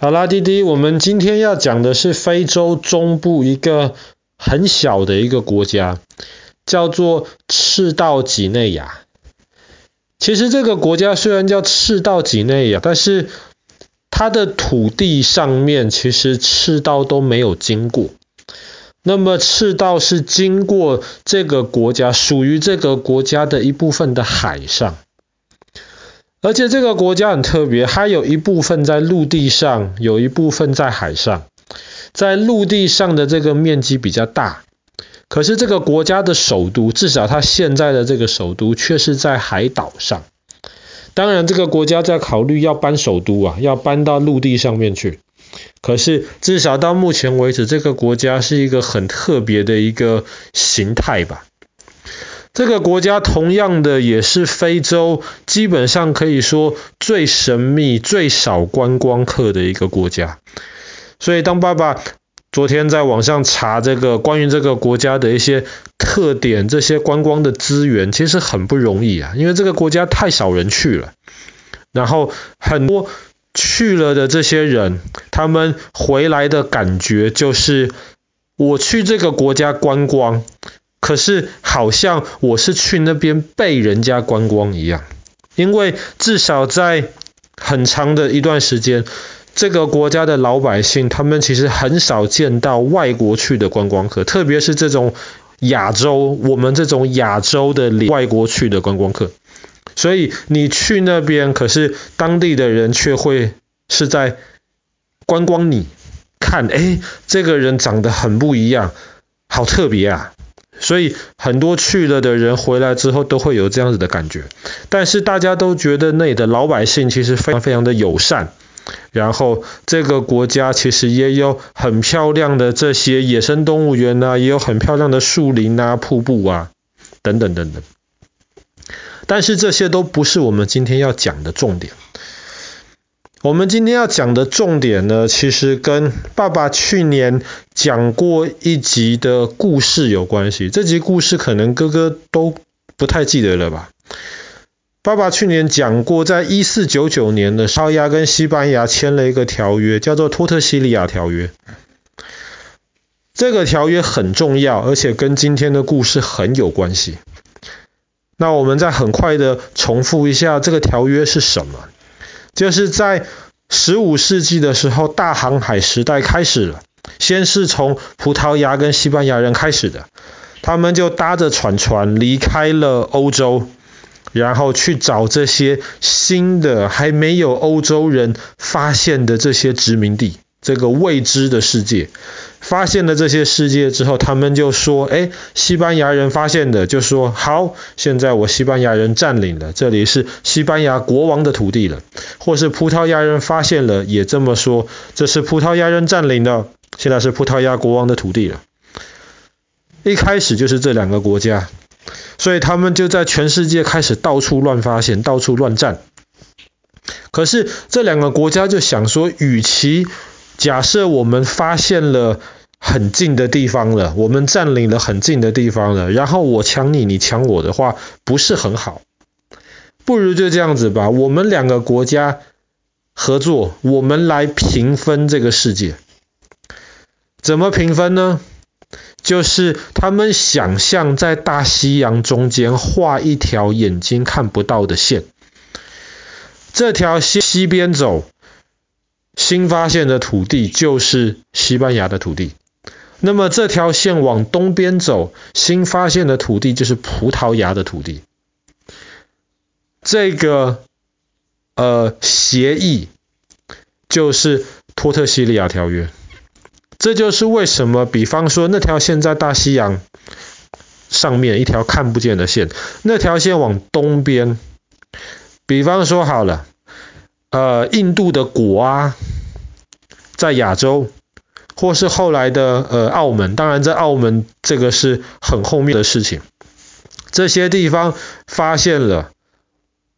好啦，弟弟，我们今天要讲的是非洲中部一个很小的一个国家，叫做赤道几内亚。其实这个国家虽然叫赤道几内亚，但是它的土地上面其实赤道都没有经过。那么赤道是经过这个国家，属于这个国家的一部分的海上。而且这个国家很特别，它有一部分在陆地上，有一部分在海上。在陆地上的这个面积比较大，可是这个国家的首都，至少它现在的这个首都，却是在海岛上。当然，这个国家在考虑要搬首都啊，要搬到陆地上面去。可是至少到目前为止，这个国家是一个很特别的一个形态吧。这个国家同样的也是非洲，基本上可以说最神秘、最少观光客的一个国家。所以当爸爸昨天在网上查这个关于这个国家的一些特点、这些观光的资源，其实很不容易啊，因为这个国家太少人去了。然后很多去了的这些人，他们回来的感觉就是，我去这个国家观光。可是好像我是去那边被人家观光一样，因为至少在很长的一段时间，这个国家的老百姓他们其实很少见到外国去的观光客，特别是这种亚洲，我们这种亚洲的外国去的观光客。所以你去那边，可是当地的人却会是在观光你，看，诶，这个人长得很不一样，好特别啊。所以很多去了的人回来之后都会有这样子的感觉，但是大家都觉得那里的老百姓其实非常非常的友善，然后这个国家其实也有很漂亮的这些野生动物园啊，也有很漂亮的树林啊、瀑布啊等等等等。但是这些都不是我们今天要讲的重点。我们今天要讲的重点呢，其实跟爸爸去年讲过一集的故事有关系。这集故事可能哥哥都不太记得了吧？爸爸去年讲过，在一四九九年的时候，葡萄牙跟西班牙签了一个条约，叫做托特西利亚条约。这个条约很重要，而且跟今天的故事很有关系。那我们再很快的重复一下，这个条约是什么？就是在十五世纪的时候，大航海时代开始了。先是从葡萄牙跟西班牙人开始的，他们就搭着船船离开了欧洲，然后去找这些新的还没有欧洲人发现的这些殖民地。这个未知的世界，发现了这些世界之后，他们就说：“哎，西班牙人发现的，就说好，现在我西班牙人占领了，这里是西班牙国王的土地了。”或是葡萄牙人发现了，也这么说：“这是葡萄牙人占领的，现在是葡萄牙国王的土地了。”一开始就是这两个国家，所以他们就在全世界开始到处乱发现，到处乱占。可是这两个国家就想说，与其假设我们发现了很近的地方了，我们占领了很近的地方了，然后我抢你，你抢我的话，不是很好。不如就这样子吧，我们两个国家合作，我们来平分这个世界。怎么平分呢？就是他们想象在大西洋中间画一条眼睛看不到的线，这条西西边走。新发现的土地就是西班牙的土地，那么这条线往东边走，新发现的土地就是葡萄牙的土地。这个呃协议就是托特西利亚条约，这就是为什么，比方说那条线在大西洋上面一条看不见的线，那条线往东边，比方说好了。呃，印度的果啊，在亚洲，或是后来的呃澳门，当然在澳门这个是很后面的事情。这些地方发现了，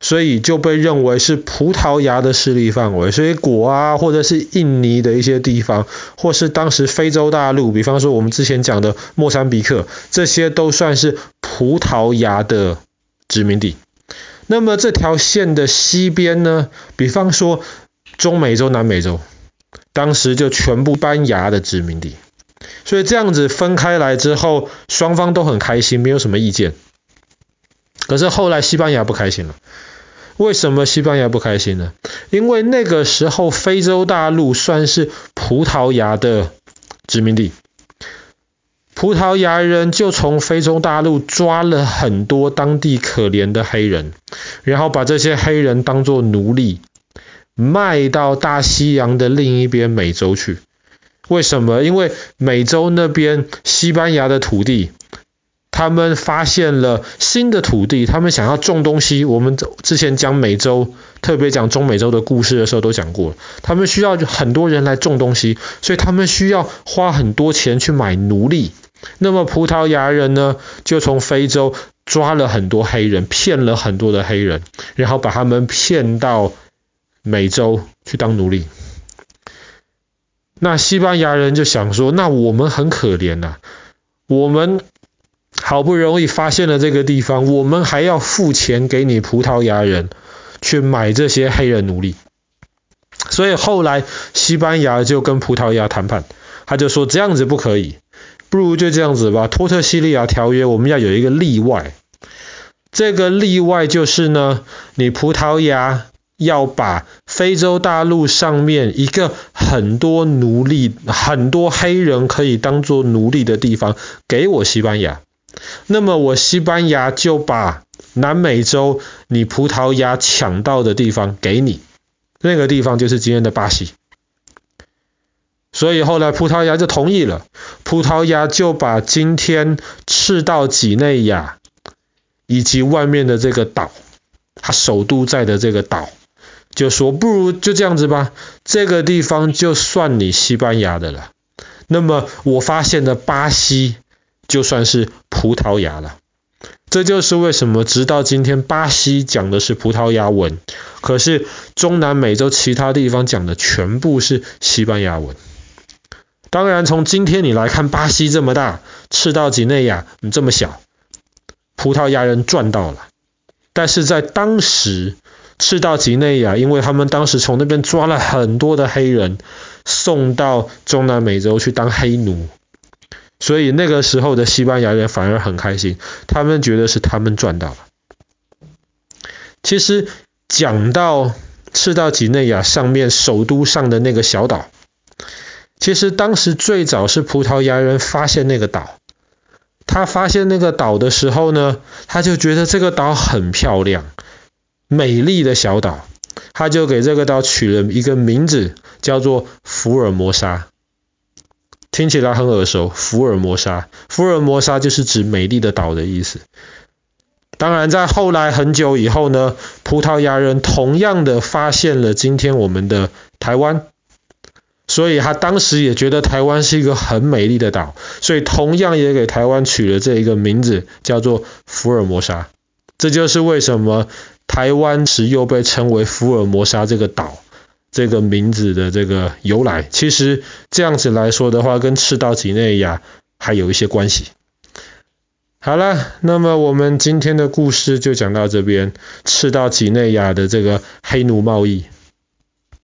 所以就被认为是葡萄牙的势力范围。所以果啊，或者是印尼的一些地方，或是当时非洲大陆，比方说我们之前讲的莫桑比克，这些都算是葡萄牙的殖民地。那么这条线的西边呢，比方说中美洲、南美洲，当时就全部西班牙的殖民地。所以这样子分开来之后，双方都很开心，没有什么意见。可是后来西班牙不开心了。为什么西班牙不开心呢？因为那个时候非洲大陆算是葡萄牙的殖民地，葡萄牙人就从非洲大陆抓了很多当地可怜的黑人，然后把这些黑人当作奴隶，卖到大西洋的另一边美洲去。为什么？因为美洲那边西班牙的土地。他们发现了新的土地，他们想要种东西。我们之前讲美洲，特别讲中美洲的故事的时候都讲过，他们需要很多人来种东西，所以他们需要花很多钱去买奴隶。那么葡萄牙人呢，就从非洲抓了很多黑人，骗了很多的黑人，然后把他们骗到美洲去当奴隶。那西班牙人就想说，那我们很可怜呐，我们。好不容易发现了这个地方，我们还要付钱给你葡萄牙人去买这些黑人奴隶。所以后来西班牙就跟葡萄牙谈判，他就说这样子不可以，不如就这样子吧。托特西利亚条约我们要有一个例外，这个例外就是呢，你葡萄牙要把非洲大陆上面一个很多奴隶、很多黑人可以当做奴隶的地方给我西班牙。那么我西班牙就把南美洲你葡萄牙抢到的地方给你，那个地方就是今天的巴西。所以后来葡萄牙就同意了，葡萄牙就把今天赤道几内亚以及外面的这个岛，它首都在的这个岛，就说不如就这样子吧，这个地方就算你西班牙的了。那么我发现的巴西就算是。葡萄牙了，这就是为什么直到今天巴西讲的是葡萄牙文，可是中南美洲其他地方讲的全部是西班牙文。当然，从今天你来看，巴西这么大，赤道几内亚你这么小，葡萄牙人赚到了。但是在当时，赤道几内亚，因为他们当时从那边抓了很多的黑人，送到中南美洲去当黑奴。所以那个时候的西班牙人反而很开心，他们觉得是他们赚到了。其实讲到赤道几内亚上面首都上的那个小岛，其实当时最早是葡萄牙人发现那个岛。他发现那个岛的时候呢，他就觉得这个岛很漂亮，美丽的小岛，他就给这个岛取了一个名字，叫做福尔摩沙。听起来很耳熟，福尔摩沙。福尔摩沙就是指美丽的岛的意思。当然，在后来很久以后呢，葡萄牙人同样的发现了今天我们的台湾，所以他当时也觉得台湾是一个很美丽的岛，所以同样也给台湾取了这一个名字，叫做福尔摩沙。这就是为什么台湾时又被称为福尔摩沙这个岛。这个名字的这个由来，其实这样子来说的话，跟赤道几内亚还有一些关系。好了，那么我们今天的故事就讲到这边，赤道几内亚的这个黑奴贸易。